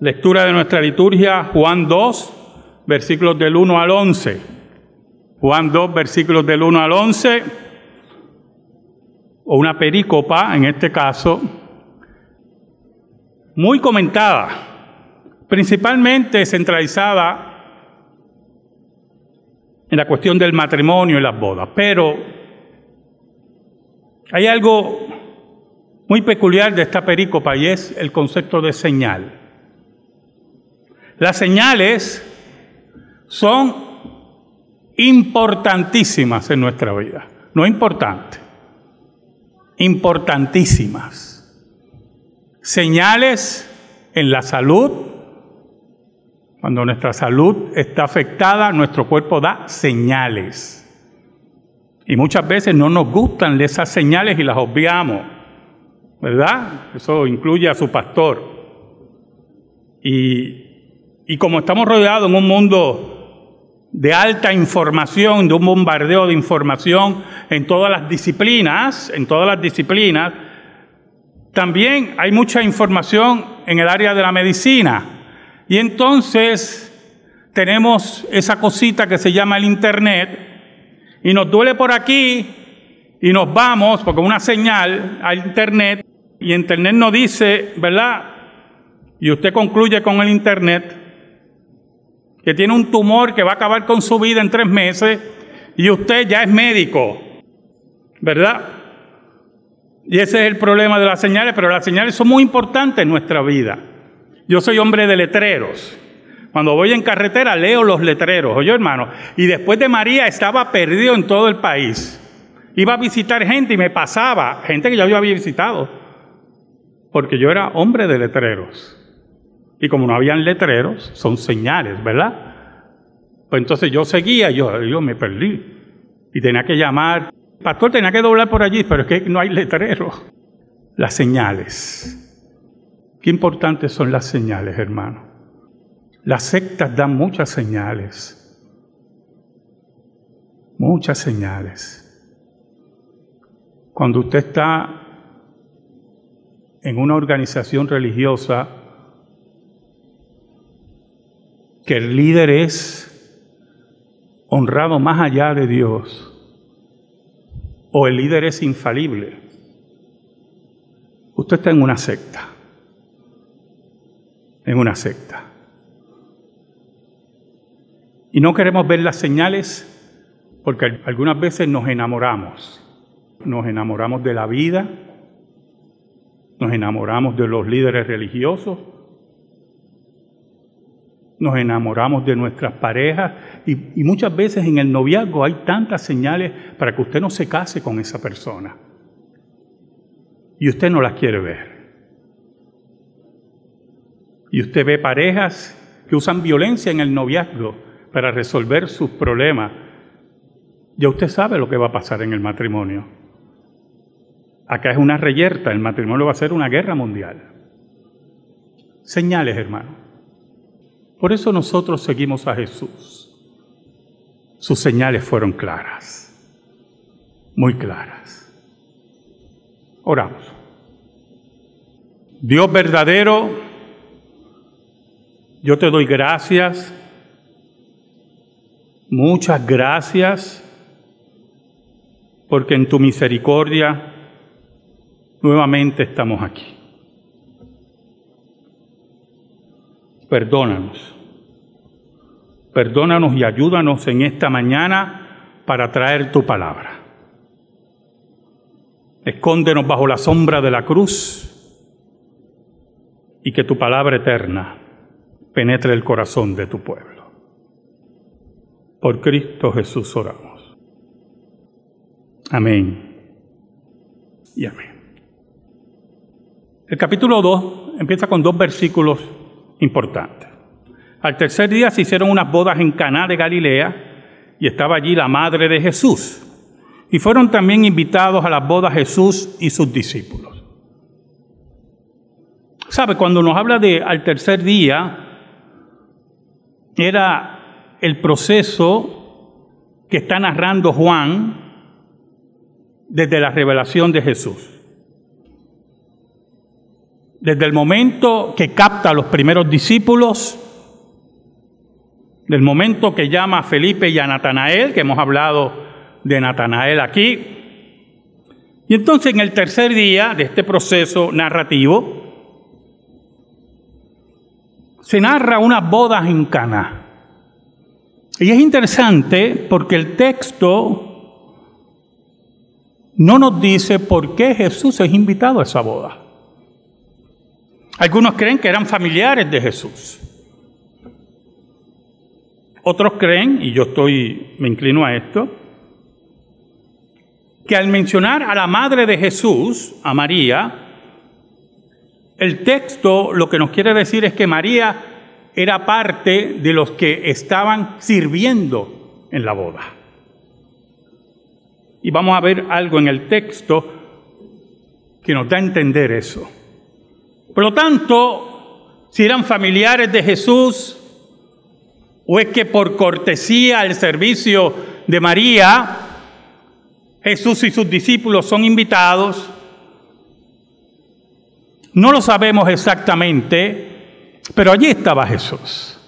Lectura de nuestra liturgia, Juan 2, versículos del 1 al 11. Juan 2, versículos del 1 al 11, o una perícopa en este caso, muy comentada, principalmente centralizada en la cuestión del matrimonio y las bodas. Pero hay algo muy peculiar de esta perícopa y es el concepto de señal. Las señales son importantísimas en nuestra vida. No importantes, importantísimas. Señales en la salud. Cuando nuestra salud está afectada, nuestro cuerpo da señales. Y muchas veces no nos gustan esas señales y las obviamos. ¿Verdad? Eso incluye a su pastor. Y y como estamos rodeados en un mundo de alta información, de un bombardeo de información en todas las disciplinas, en todas las disciplinas, también hay mucha información en el área de la medicina. Y entonces tenemos esa cosita que se llama el Internet y nos duele por aquí y nos vamos, porque una señal al Internet y Internet nos dice, ¿verdad? Y usted concluye con el Internet, que tiene un tumor que va a acabar con su vida en tres meses y usted ya es médico, ¿verdad? Y ese es el problema de las señales, pero las señales son muy importantes en nuestra vida. Yo soy hombre de letreros. Cuando voy en carretera leo los letreros, oye hermano. Y después de María estaba perdido en todo el país. Iba a visitar gente y me pasaba, gente que ya yo había visitado, porque yo era hombre de letreros. Y como no habían letreros, son señales, ¿verdad? Pues entonces yo seguía, yo, me perdí. Y tenía que llamar. Pastor, tenía que doblar por allí, pero es que no hay letreros. Las señales. Qué importantes son las señales, hermano. Las sectas dan muchas señales. Muchas señales. Cuando usted está en una organización religiosa, que el líder es honrado más allá de Dios o el líder es infalible, usted está en una secta, en una secta. Y no queremos ver las señales porque algunas veces nos enamoramos. Nos enamoramos de la vida, nos enamoramos de los líderes religiosos, nos enamoramos de nuestras parejas y, muchas veces en el noviazgo hay tantas señales para que usted no se case con esa persona. Y usted no las quiere ver. Y usted ve parejas que usan violencia en el noviazgo para resolver sus problemas. Ya usted sabe lo que va a pasar en el matrimonio. Acá es una reyerta, el matrimonio va a ser una guerra mundial. Señales, hermano. Por eso nosotros seguimos a Jesús. Sus señales fueron claras, muy claras. Oramos. Dios verdadero, yo te doy gracias, muchas gracias, porque en tu misericordia nuevamente estamos aquí. Perdónanos. Perdónanos y ayúdanos en esta mañana para traer tu palabra. Escóndenos bajo la sombra de la cruz y que tu palabra eterna penetre el corazón de tu pueblo. Por Cristo Jesús oramos. Amén y amén. El capítulo 2 empieza con dos versículos importante. Al tercer día se hicieron unas bodas en Caná de Galilea y estaba allí la madre de Jesús. Y fueron también invitados a las bodas Jesús y sus discípulos. ¿Sabe? Cuando nos habla de al tercer día, era el proceso que está narrando Juan desde la revelación de Jesús. Desde el momento que capta a los primeros discípulos, del momento que llama a Felipe y a Natanael, que hemos hablado de Natanael aquí, y entonces en el tercer día de este proceso narrativo, se narra unas bodas en Cana. Y es interesante porque el texto no nos dice por qué Jesús es invitado a esa boda. Algunos creen que eran familiares de Jesús. Otros creen, y yo estoy, me inclino a esto, que al mencionar a la madre de Jesús, a María, el texto lo que nos quiere decir es que María era parte de los que estaban sirviendo en la boda. Y vamos a ver algo en el texto que nos da a entender eso. Por lo tanto, si eran familiares de Jesús, o es que por cortesía al servicio de María, Jesús y sus discípulos son invitados, no lo sabemos exactamente, pero allí estaba Jesús.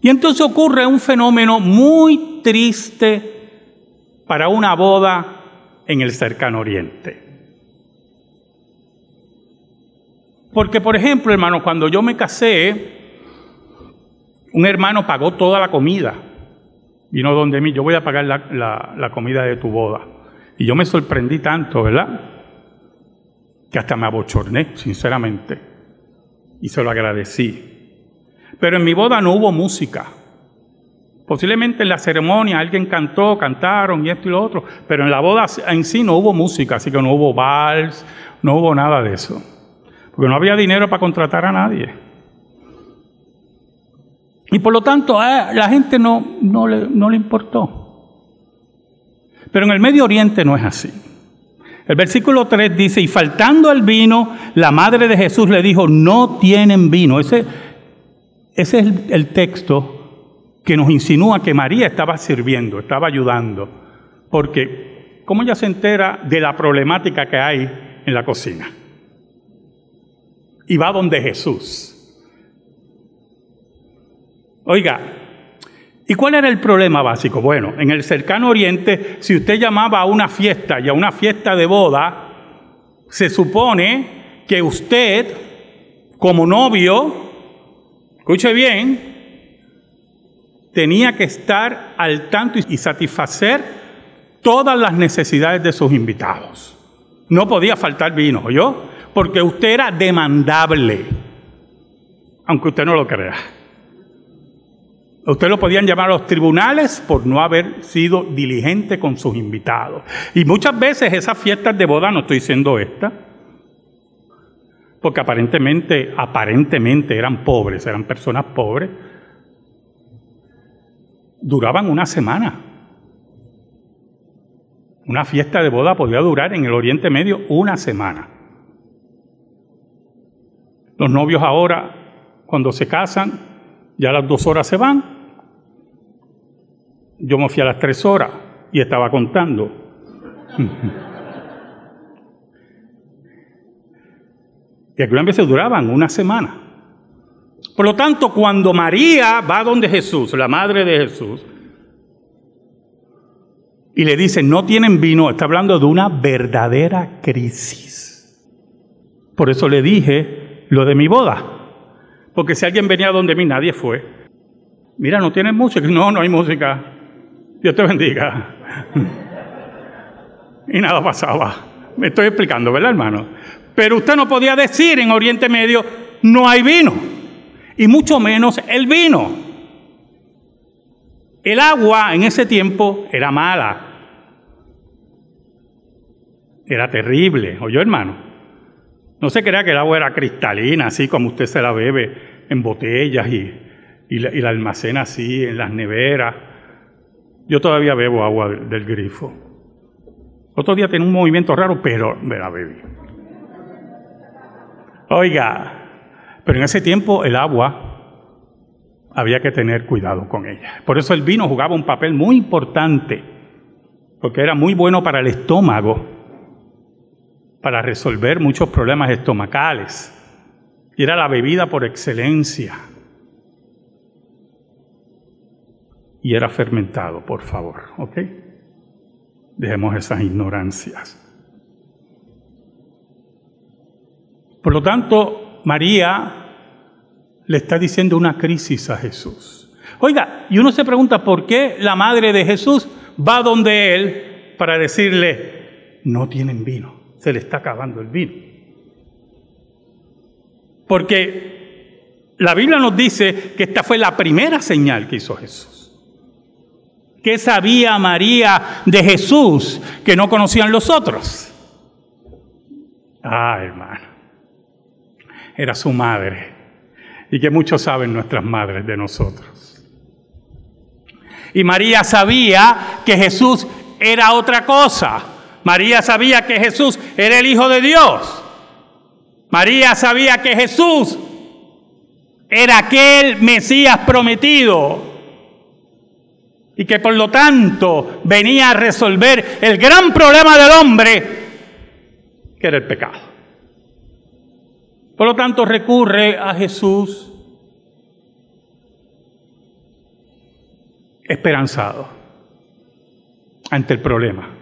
Y entonces ocurre un fenómeno muy triste para una boda en el cercano oriente. Porque, por ejemplo, hermano, cuando yo me casé, un hermano pagó toda la comida. Vino donde mí, yo voy a pagar la, la comida de tu boda. Y yo me sorprendí tanto, ¿verdad? que hasta me abochorné, sinceramente, y se lo agradecí. Pero en mi boda no hubo música. Posiblemente en la ceremonia alguien cantó, cantaron y esto y lo otro, pero en la boda en sí no hubo música, así que no hubo vals, no hubo nada de eso. Porque no había dinero para contratar a nadie. Y por lo tanto, a la gente no, no, le, no le importó. Pero en el Medio Oriente no es así. El versículo 3 dice, y faltando el vino, la madre de Jesús le dijo, no tienen vino. Ese, ese es el, texto que nos insinúa que María estaba sirviendo, estaba ayudando. Porque, ¿cómo ella se entera de la problemática que hay en la cocina? Y va donde Jesús. Oiga, ¿Y cuál era el problema básico? Bueno, en el cercano oriente, si usted llamaba a una fiesta y a una fiesta de boda, se supone que usted, como novio, escuche bien, tenía que estar al tanto y satisfacer todas las necesidades de sus invitados. No podía faltar vino, ¿yo? Porque usted era demandable, aunque usted no lo crea. Usted lo podían llamar a los tribunales por no haber sido diligente con sus invitados. Y muchas veces esas fiestas de boda, no estoy diciendo esta, porque aparentemente, aparentemente eran pobres, eran personas pobres, duraban una semana. Una fiesta de boda podía durar en el Oriente Medio una semana. Los novios ahora, cuando se casan, ya a las dos horas se van. Yo me fui a las tres horas y estaba contando. y algunas veces duraban una semana. Por lo tanto, cuando María va donde Jesús, la madre de Jesús, y le dice, no tienen vino, está hablando de una verdadera crisis. Por eso le dije lo de mi boda. Porque si alguien venía donde mí, nadie fue. Mira, ¿no tienes música? No, no hay música. Dios te bendiga. y nada pasaba. Me estoy explicando, ¿verdad, hermano? Pero usted no podía decir en Oriente Medio, no hay vino. Y mucho menos el vino. El agua en ese tiempo era mala. Era terrible. ¿Oyó, hermano? No se crea que el agua era cristalina, así como usted se la bebe en botellas y, la, almacena así en las neveras. Yo todavía bebo agua del, grifo. Otro día tenía un movimiento raro, pero me la bebí. Oiga, pero en ese tiempo el agua había que tener cuidado con ella. Por eso el vino jugaba un papel muy importante, porque era muy bueno para el estómago para resolver muchos problemas estomacales. Y era la bebida por excelencia. Y era fermentado, por favor, ¿ok? Dejemos esas ignorancias. Por lo tanto, María le está diciendo una crisis a Jesús. Oiga, y uno se pregunta por qué la madre de Jesús va donde él para decirle, no tienen vino, se le está acabando el vino. Porque la Biblia nos dice que esta fue la primera señal que hizo Jesús. ¿Qué sabía María de Jesús que no conocían los otros? Ah, hermano, era su madre y que muchos saben nuestras madres de nosotros. Y María sabía que Jesús era otra cosa. María sabía que Jesús era el Hijo de Dios. María sabía que Jesús era aquel Mesías prometido y que por lo tanto venía a resolver el gran problema del hombre, que era el pecado. Por lo tanto, recurre a Jesús esperanzado ante el problema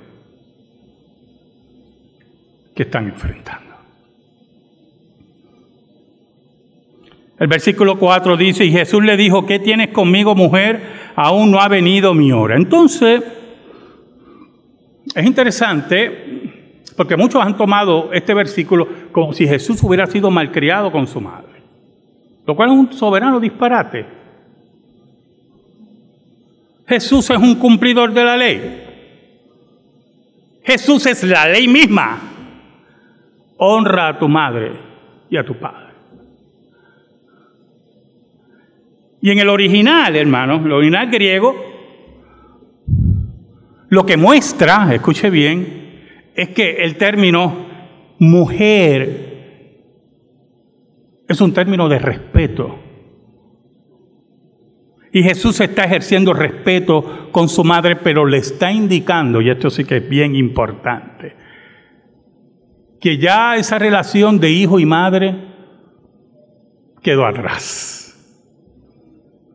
están enfrentando. El versículo 4 dice, y Jesús le dijo, ¿qué tienes conmigo mujer? Aún no ha venido mi hora. Entonces, es interesante porque muchos han tomado este versículo como si Jesús hubiera sido malcriado con su madre, lo cual es un soberano disparate. Jesús es un cumplidor de la ley. Jesús es la ley misma. Honra a tu madre y a tu padre. Y en el original, hermano, el original griego, lo que muestra, escuche bien, es que el término mujer es un término de respeto. Y Jesús está ejerciendo respeto con su madre, pero le está indicando, y esto sí que es bien importante, que ya esa relación de hijo y madre quedó atrás.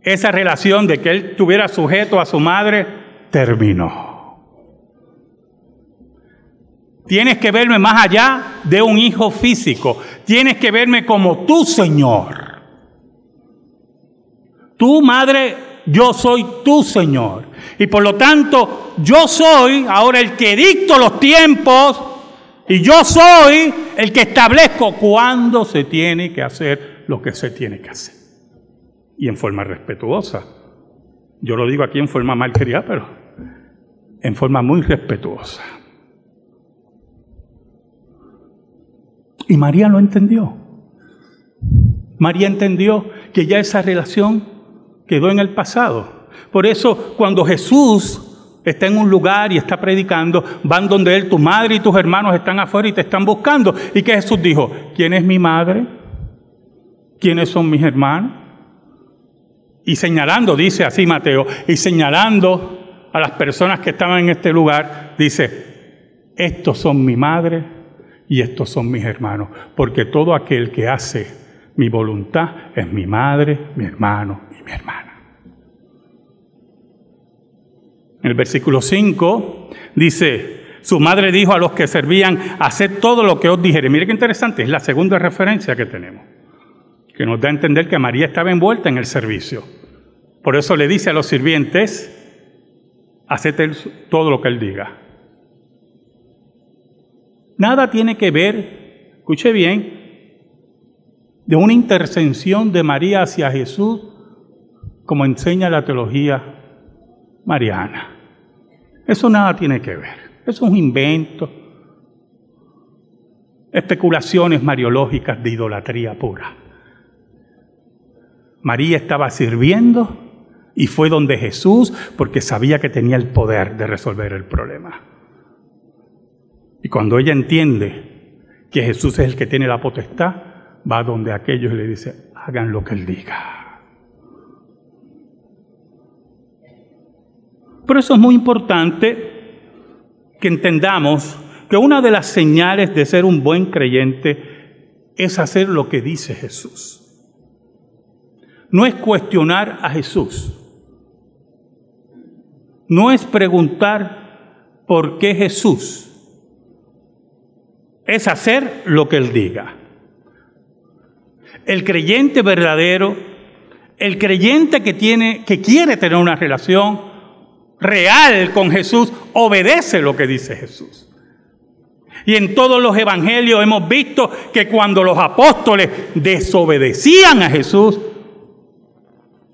Esa relación de que él tuviera sujeto a su madre terminó. Tienes que verme más allá de un hijo físico. Tienes que verme como tu Señor. Tu madre, yo soy tu Señor. Y por lo tanto, yo soy ahora el que dicto los tiempos y yo soy el que establezco cuándo se tiene que hacer lo que se tiene que hacer. Y en forma respetuosa. Yo lo digo aquí en forma malcriada, pero en forma muy respetuosa. Y María lo entendió. María entendió que ya esa relación quedó en el pasado. Por eso cuando Jesús está en un lugar y está predicando, van donde él, tu madre y tus hermanos están afuera y te están buscando. ¿Y que Jesús dijo? ¿Quién es mi madre? ¿Quiénes son mis hermanos? Y señalando, dice así Mateo, y señalando a las personas que estaban en este lugar, dice, estos son mi madre y estos son mis hermanos, porque todo aquel que hace mi voluntad es mi madre, mi hermano y mi hermana. En el versículo 5 dice, su madre dijo a los que servían, haced todo lo que os dijere. Mire qué interesante, es la segunda referencia que tenemos, que nos da a entender que María estaba envuelta en el servicio. Por eso le dice a los sirvientes, haced todo lo que él diga. Nada tiene que ver, escuche bien, de una intercesión de María hacia Jesús, como enseña la teología mariana. Eso nada tiene que ver. Eso es un invento. Especulaciones mariológicas de idolatría pura. María estaba sirviendo y fue donde Jesús porque sabía que tenía el poder de resolver el problema. Y cuando ella entiende que Jesús es el que tiene la potestad, va donde aquellos y le dice, hagan lo que Él diga. Por eso es muy importante que entendamos que una de las señales de ser un buen creyente es hacer lo que dice Jesús. No es cuestionar a Jesús. No es preguntar por qué Jesús. Es hacer lo que Él diga. El creyente verdadero, el creyente que, tiene, que quiere tener una relación real con Jesús, obedece lo que dice Jesús. Y en todos los evangelios hemos visto que cuando los apóstoles desobedecían a Jesús,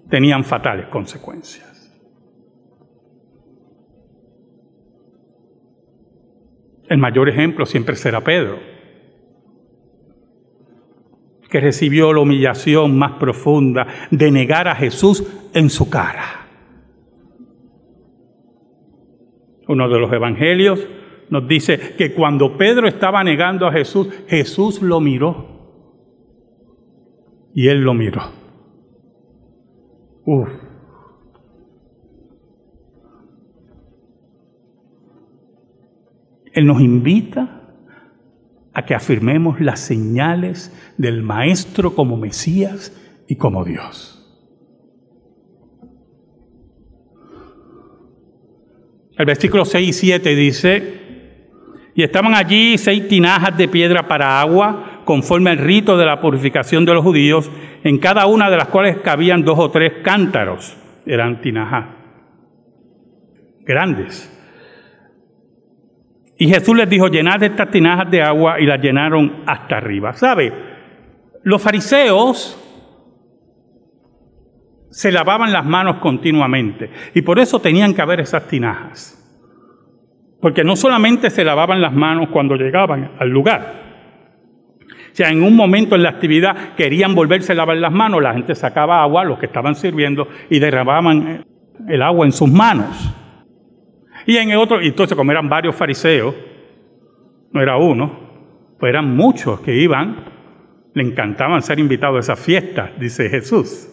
tenían fatales consecuencias. El mayor ejemplo siempre será Pedro, que recibió la humillación más profunda de negar a Jesús en su cara. Uno de los evangelios nos dice que cuando Pedro estaba negando a Jesús, Jesús lo miró. Y él lo miró. Uf. Él nos invita a que afirmemos las señales del Maestro como Mesías y como Dios. El versículo 6 y 7 dice, y estaban allí seis tinajas de piedra para agua, conforme al rito de la purificación de los judíos, en cada una de las cuales cabían dos o tres cántaros. Eran tinajas grandes. Y Jesús les dijo, llenad estas tinajas de agua y las llenaron hasta arriba. ¿Sabe? Los fariseos se lavaban las manos continuamente y por eso tenían que haber esas tinajas. Porque no solamente se lavaban las manos cuando llegaban al lugar. O sea, en un momento en la actividad querían volverse a lavar las manos, la gente sacaba agua, los que estaban sirviendo, y derramaban el agua en sus manos. Y en el otro, y entonces como eran varios fariseos, no era uno, pues eran muchos que iban, le encantaban ser invitados a esas fiestas, dice Jesús.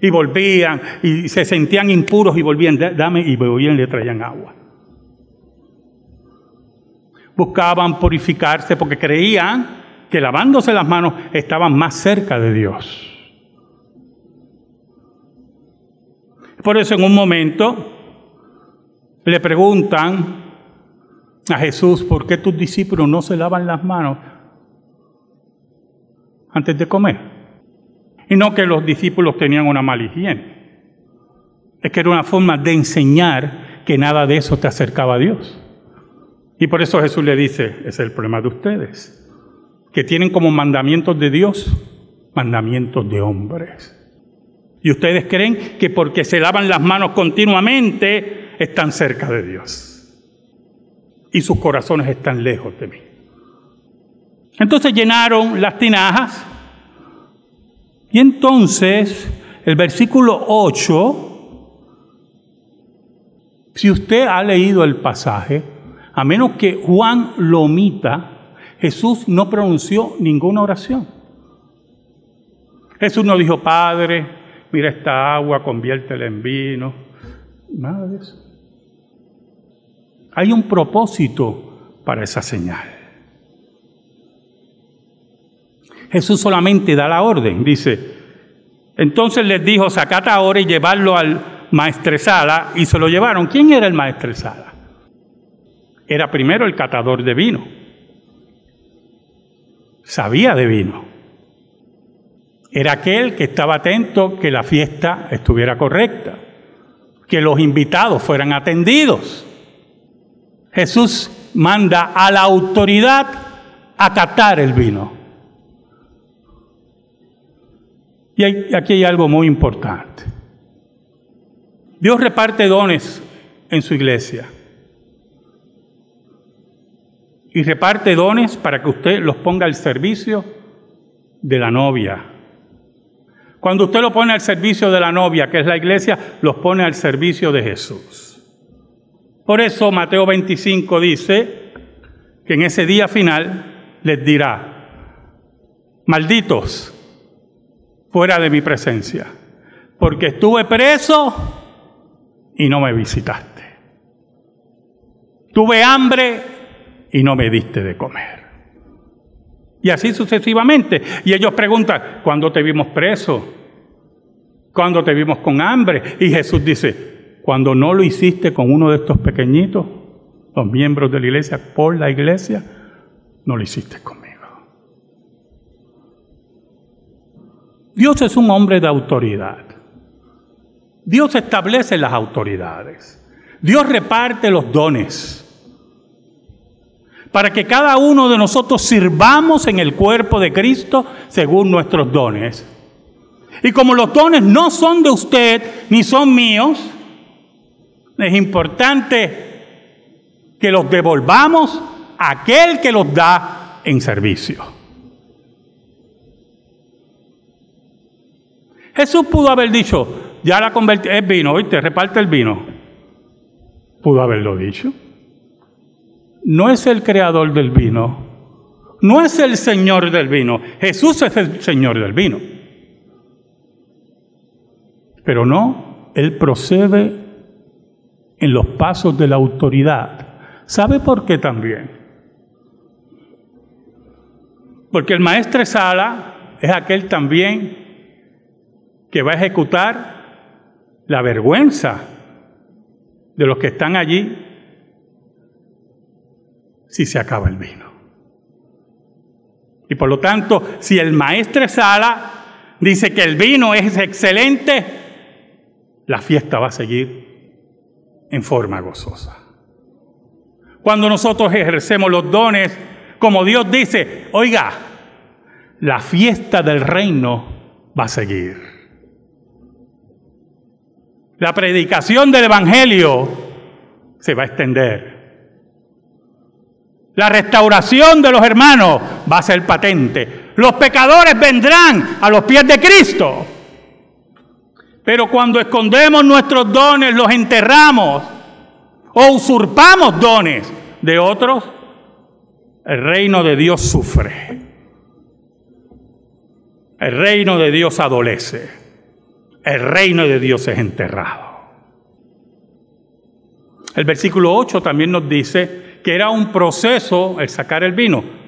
Y volvían, y se sentían impuros y volvían, dame, y volvían y le traían agua buscaban purificarse porque creían que lavándose las manos estaban más cerca de Dios. Por eso en un momento le preguntan a Jesús, ¿por qué tus discípulos no se lavan las manos antes de comer? Y no que los discípulos tenían una mala higiene. Es que era una forma de enseñar que nada de eso te acercaba a Dios. Y por eso Jesús le dice, es el problema de ustedes, que tienen como mandamientos de Dios mandamientos de hombres. Y ustedes creen que porque se lavan las manos continuamente están cerca de Dios. Y sus corazones están lejos de mí. Entonces llenaron las tinajas. Y entonces el versículo 8, si usted ha leído el pasaje, a menos que Juan lo omita, Jesús no pronunció ninguna oración. Jesús no dijo, Padre, mira esta agua, conviértela en vino. Nada de eso. Hay un propósito para esa señal. Jesús solamente da la orden, dice. Entonces les dijo, sacad ahora y llevarlo al maestresala, y se lo llevaron. ¿Quién era el maestresala? era primero el catador de vino. Sabía de vino. Era aquel que estaba atento que la fiesta estuviera correcta, que los invitados fueran atendidos. Jesús manda a la autoridad a catar el vino. Y aquí hay algo muy importante. Dios reparte dones en su iglesia y reparte dones para que usted los ponga al servicio de la novia. Cuando usted lo pone al servicio de la novia, que es la iglesia, los pone al servicio de Jesús. Por eso Mateo 25 dice que en ese día final les dirá, malditos, fuera de mi presencia, porque estuve preso y no me visitaste. Tuve hambre y no me diste de comer. Y así sucesivamente. Y ellos preguntan, ¿cuándo te vimos preso? ¿Cuándo te vimos con hambre? Y Jesús dice, cuando no lo hiciste con uno de estos pequeñitos, los miembros de la iglesia, por la iglesia, no lo hiciste conmigo. Dios es un hombre de autoridad. Dios establece las autoridades. Dios reparte los dones para que cada uno de nosotros sirvamos en el cuerpo de Cristo según nuestros dones. Y como los dones no son de usted ni son míos, es importante que los devolvamos a aquel que los da en servicio. Jesús pudo haber dicho, ya la convertí, es vino, ¿viste? Reparte el vino. Pudo haberlo dicho. No es el creador del vino, no es el Señor del vino. Jesús es el Señor del vino. Pero no, Él procede en los pasos de la autoridad. ¿Sabe por qué también? Porque el maestro Sala es aquel también que va a ejecutar la vergüenza de los que están allí si se acaba el vino. Y por lo tanto, si el maestro Sala dice que el vino es excelente, la fiesta va a seguir en forma gozosa. Cuando nosotros ejercemos los dones, como Dios dice, oiga, la fiesta del reino va a seguir. La predicación del Evangelio se va a extender. La restauración de los hermanos va a ser patente. Los pecadores vendrán a los pies de Cristo. Pero cuando escondemos nuestros dones, los enterramos o usurpamos dones de otros, el reino de Dios sufre. El reino de Dios adolece. El reino de Dios es enterrado. El versículo 8 también nos dice que era un proceso el sacar el vino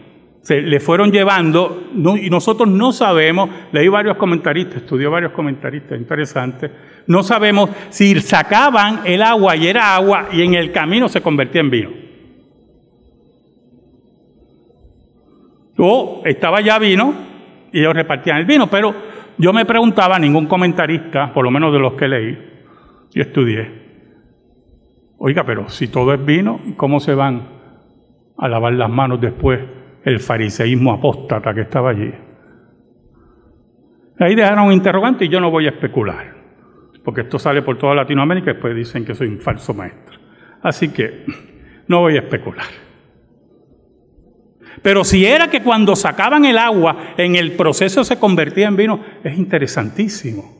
se le fueron llevando, y nosotros no sabemos, leí varios comentaristas, estudió varios comentaristas interesantes, no sabemos si sacaban el agua y era agua y en el camino se convertía en vino. O estaba ya vino y ellos repartían el vino, pero yo me preguntaba, ningún comentarista, por lo menos de los que leí y estudié, oiga, pero si todo es vino, ¿cómo se van a lavar las manos después el fariseísmo apóstata que estaba allí. Ahí dejaron un interrogante y yo no voy a especular, porque esto sale por toda Latinoamérica y después dicen que soy un falso maestro. Así que no voy a especular. Pero si era que cuando sacaban el agua en el proceso se convertía en vino, es interesantísimo.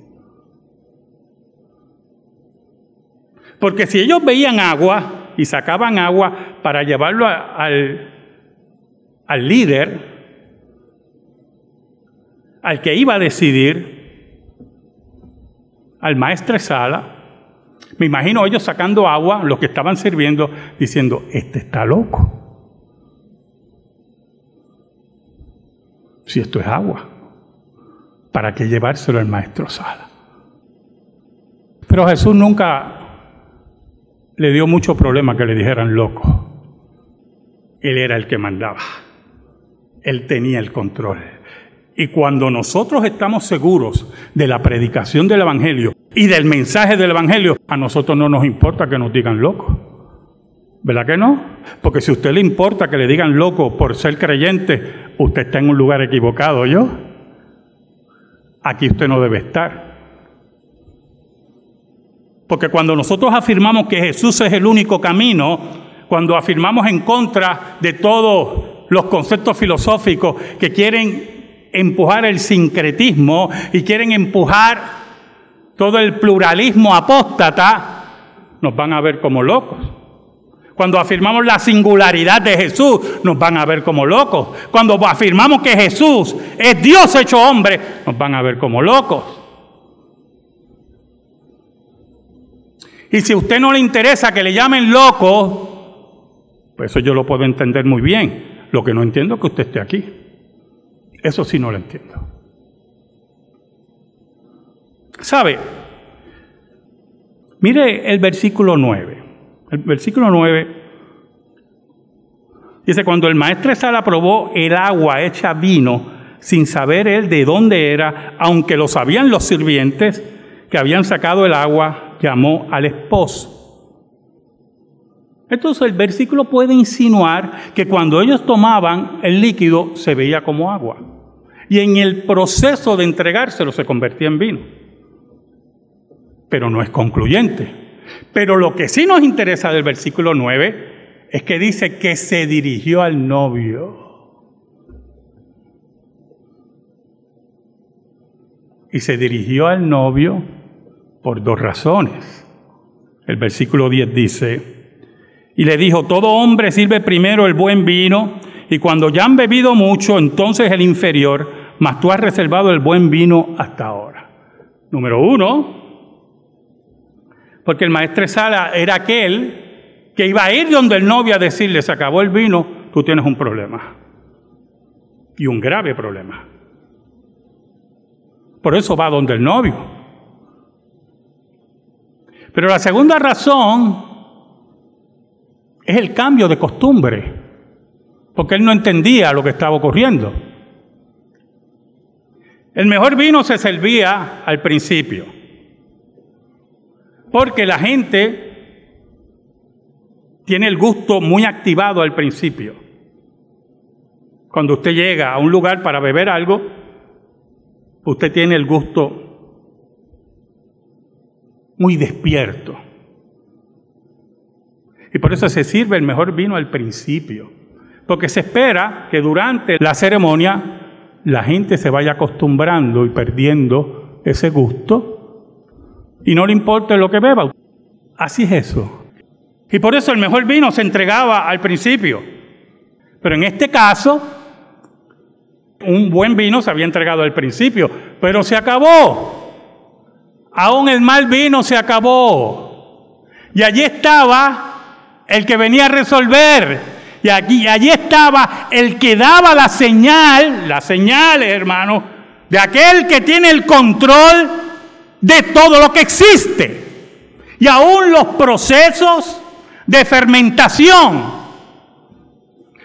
Porque si ellos veían agua y sacaban agua para llevarlo al, al líder, al que iba a decidir, al maestro Sala, me imagino ellos sacando agua, los que estaban sirviendo, diciendo, este está loco. Si esto es agua, ¿para qué llevárselo al maestro Sala? Pero Jesús nunca le dio mucho problema que le dijeran loco. Él era el que mandaba. Él tenía el control. Y cuando nosotros estamos seguros de la predicación del Evangelio y del mensaje del Evangelio, a nosotros no nos importa que nos digan loco. ¿Verdad que no? Porque si a usted le importa que le digan loco por ser creyente, usted está en un lugar equivocado, ¿yo? Aquí usted no debe estar. Porque cuando nosotros afirmamos que Jesús es el único camino, cuando afirmamos en contra de todo los conceptos filosóficos que quieren empujar el sincretismo y quieren empujar todo el pluralismo apóstata, nos van a ver como locos. Cuando afirmamos la singularidad de Jesús, nos van a ver como locos. Cuando afirmamos que Jesús es Dios hecho hombre, nos van a ver como locos. Y si a usted no le interesa que le llamen loco, Pues eso yo lo puedo entender muy bien. Lo que no entiendo es que usted esté aquí. Eso sí no lo entiendo. ¿Sabe? Mire el versículo 9. El versículo 9 dice, cuando el maestro Sala probó el agua hecha vino, sin saber él de dónde era, aunque lo sabían los sirvientes que habían sacado el agua, llamó al esposo. Entonces el versículo puede insinuar que cuando ellos tomaban el líquido se veía como agua. Y en el proceso de entregárselo se convertía en vino. Pero no es concluyente. Pero lo que sí nos interesa del versículo 9 es que dice que se dirigió al novio. Y se dirigió al novio por dos razones. El versículo 10 dice, y le dijo, todo hombre sirve primero el buen vino, y cuando ya han bebido mucho, entonces el inferior, mas tú has reservado el buen vino hasta ahora. Número uno, porque el maestro Sala era aquel que iba a ir donde el novio a decirle, se acabó el vino, tú tienes un problema. Y un grave problema. Por eso va donde el novio. Pero la segunda razón es el cambio de costumbre, porque él no entendía lo que estaba ocurriendo. El mejor vino se servía al principio, porque la gente tiene el gusto muy activado al principio. Cuando usted llega a un lugar para beber algo, usted tiene el gusto muy despierto. Y por eso se sirve el mejor vino al principio. Porque se espera que durante la ceremonia la gente se vaya acostumbrando y perdiendo ese gusto y no le importa lo que beba. Así es eso. Y por eso el mejor vino se entregaba al principio. Pero en este caso, un buen vino se había entregado al principio, pero se acabó. Aún el mal vino se acabó. Y allí estaba el que venía a resolver. Y aquí, allí estaba el que daba la señal, la señal, hermano, de aquel que tiene el control de todo lo que existe. Y aún los procesos de fermentación.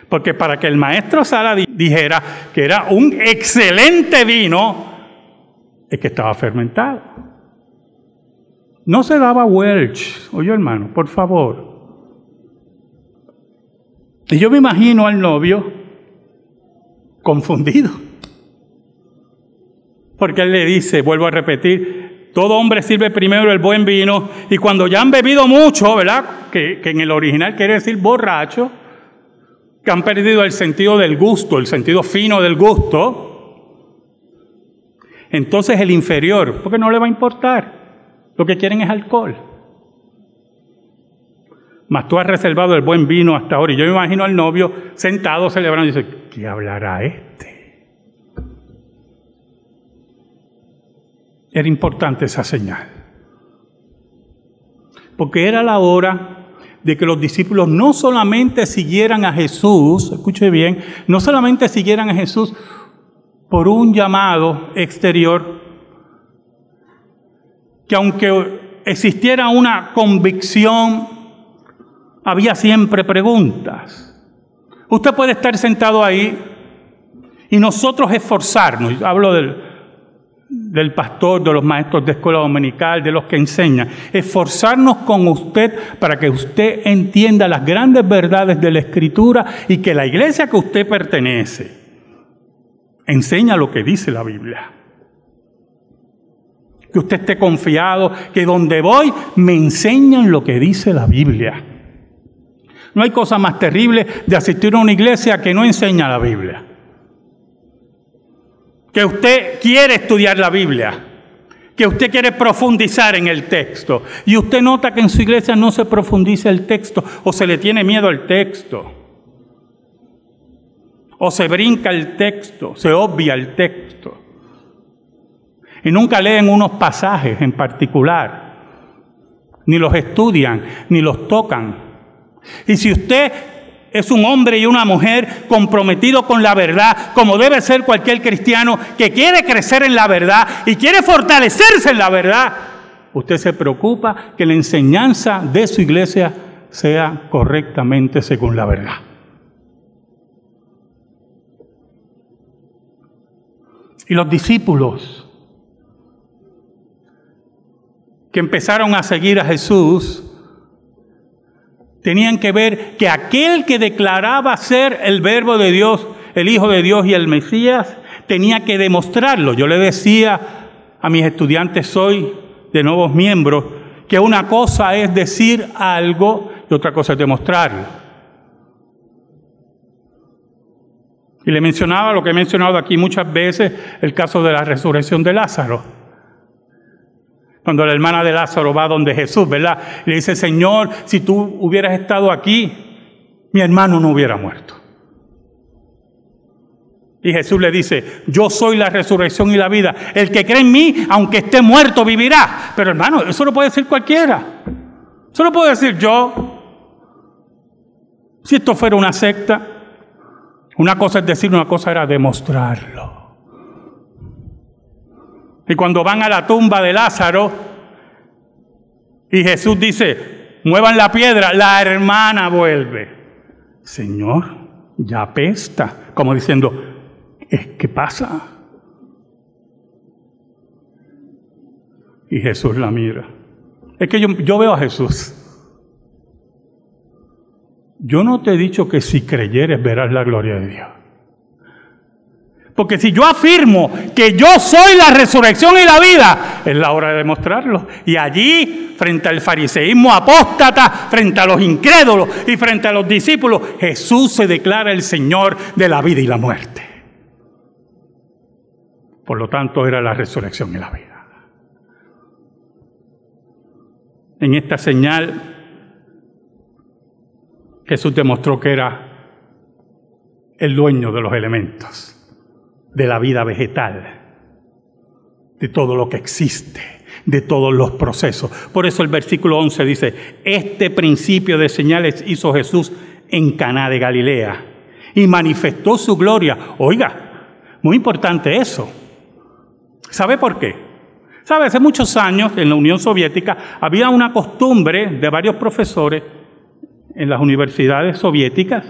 Porque para que el maestro Sara dijera que era un excelente vino, es que estaba fermentado. No se daba Welch, oye hermano, por favor. Y yo me imagino al novio confundido. Porque él le dice, vuelvo a repetir, todo hombre sirve primero el buen vino y cuando ya han bebido mucho, ¿verdad? Que, en el original quiere decir borracho, que han perdido el sentido del gusto, el sentido fino del gusto, entonces el inferior, porque no le va a importar. Lo que quieren es alcohol. Mas tú has reservado el buen vino hasta ahora. Y yo me imagino al novio sentado celebrando y dice, ¿qué hablará este? Era importante esa señal. Porque era la hora de que los discípulos no solamente siguieran a Jesús, escuche bien, no solamente siguieran a Jesús por un llamado exterior, que aunque existiera una convicción, había siempre preguntas. Usted puede estar sentado ahí y nosotros esforzarnos, hablo del, del pastor, de los maestros de escuela dominical, de los que enseñan, esforzarnos con usted para que usted entienda las grandes verdades de la escritura y que la iglesia que usted pertenece enseña lo que dice la Biblia que usted esté confiado, que donde voy me enseñan lo que dice la Biblia. No hay cosa más terrible de asistir a una iglesia que no enseña la Biblia. Que usted quiere estudiar la Biblia, que usted quiere profundizar en el texto y usted nota que en su iglesia no se profundiza el texto o se le tiene miedo al texto o se brinca el texto, se obvia el texto y nunca leen unos pasajes en particular, ni los estudian, ni los tocan. Y si usted es un hombre y una mujer comprometido con la verdad, como debe ser cualquier cristiano que quiere crecer en la verdad y quiere fortalecerse en la verdad, usted se preocupa que la enseñanza de su iglesia sea correctamente según la verdad. Y los discípulos que empezaron a seguir a Jesús tenían que ver que aquel que declaraba ser el verbo de Dios, el Hijo de Dios y el Mesías, tenía que demostrarlo. Yo le decía a mis estudiantes hoy, de nuevos miembros, que una cosa es decir algo y otra cosa es demostrarlo. Y le mencionaba lo que he mencionado aquí muchas veces, el caso de la resurrección de Lázaro. Cuando la hermana de Lázaro va donde Jesús, ¿verdad? le dice, Señor, si tú hubieras estado aquí, mi hermano no hubiera muerto. Y Jesús le dice, yo soy la resurrección y la vida. El que cree en mí, aunque esté muerto, vivirá. Pero hermano, eso lo puede decir cualquiera. Eso lo puedo decir yo. Si esto fuera una secta, una cosa es decir, una cosa era demostrarlo. Y cuando van a la tumba de Lázaro, y Jesús dice, muevan la piedra, la hermana vuelve. Señor, ya apesta, como diciendo, ¿qué pasa? Y Jesús la mira. Es que yo, yo veo a Jesús. Yo no te he dicho que si creyeres verás la gloria de Dios. Porque si yo afirmo que yo soy la resurrección y la vida, es la hora de demostrarlo. Y allí, frente al fariseísmo apóstata, frente a los incrédulos y frente a los discípulos, Jesús se declara el Señor de la vida y la muerte. Por lo tanto, era la resurrección y la vida. En esta señal Jesús demostró que era el dueño de los elementos, de la vida vegetal, de todo lo que existe, de todos los procesos. Por eso el versículo 11 dice, este principio de señales hizo Jesús en Caná de Galilea y manifestó su gloria. Oiga, muy importante eso. ¿Sabe por qué? ¿Sabe? Hace muchos años en la Unión Soviética había una costumbre de varios profesores en las universidades soviéticas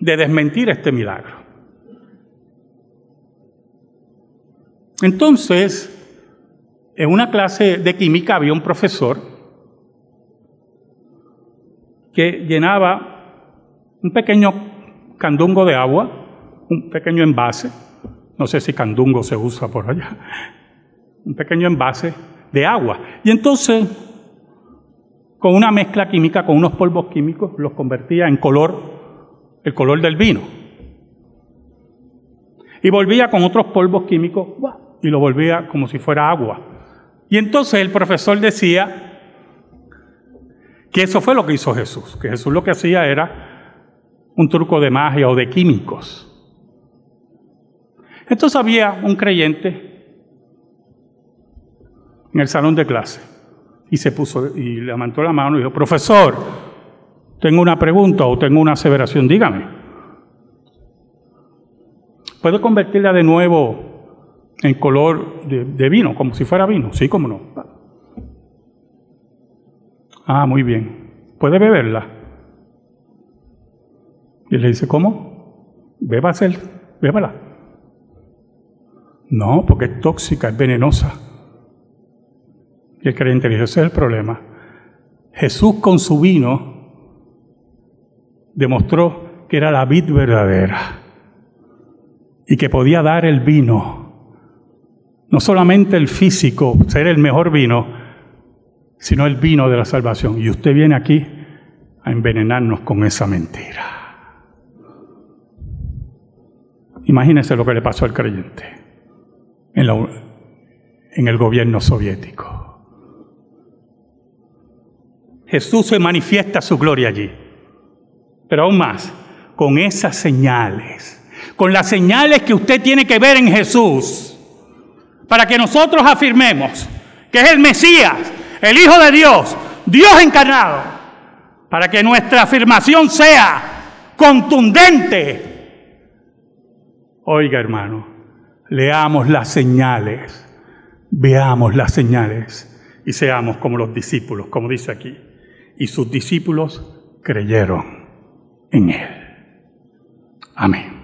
de desmentir este milagro. Entonces, en una clase de química había un profesor que llenaba un pequeño candungo de agua, un pequeño envase, no sé si candungo se usa por allá, un pequeño envase de agua. Y entonces con una mezcla química, con unos polvos químicos, los convertía en color, el color del vino. Y volvía con otros polvos químicos y lo volvía como si fuera agua. Y entonces el profesor decía que eso fue lo que hizo Jesús, que Jesús lo que hacía era un truco de magia o de químicos. Entonces había un creyente en el salón de clase y se puso y levantó la mano y dijo, profesor, tengo una pregunta o tengo una aseveración, dígame. ¿Puedo convertirla de nuevo en color de, vino, como si fuera vino? Sí, como no. Ah, muy bien. ¿Puede beberla? Y le dice, ¿cómo? Bébasela, bébala. No, porque es tóxica, es venenosa. Y el creyente dijo, ese es el problema. Jesús con su vino demostró que era la vid verdadera y que podía dar el vino, no solamente el físico, ser el mejor vino, sino el vino de la salvación. Y usted viene aquí a envenenarnos con esa mentira. Imagínese lo que le pasó al creyente en, en el gobierno soviético. Jesús se manifiesta su gloria allí. Pero aún más, con esas señales, con las señales que usted tiene que ver en Jesús, para que nosotros afirmemos que es el Mesías, el Hijo de Dios, Dios encarnado, para que nuestra afirmación sea contundente. Oiga, hermano, leamos las señales, veamos las señales y seamos como los discípulos, como dice aquí. Y sus discípulos creyeron en Él. Amén.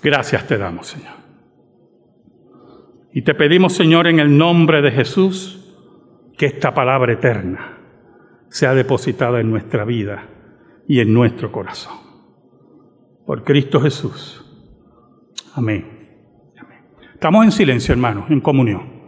Gracias te damos, Señor. Y te pedimos, Señor, en el nombre de Jesús, que esta palabra eterna sea depositada en nuestra vida y en nuestro corazón. Por Cristo Jesús. Amén. Estamos en silencio, hermanos, en comunión.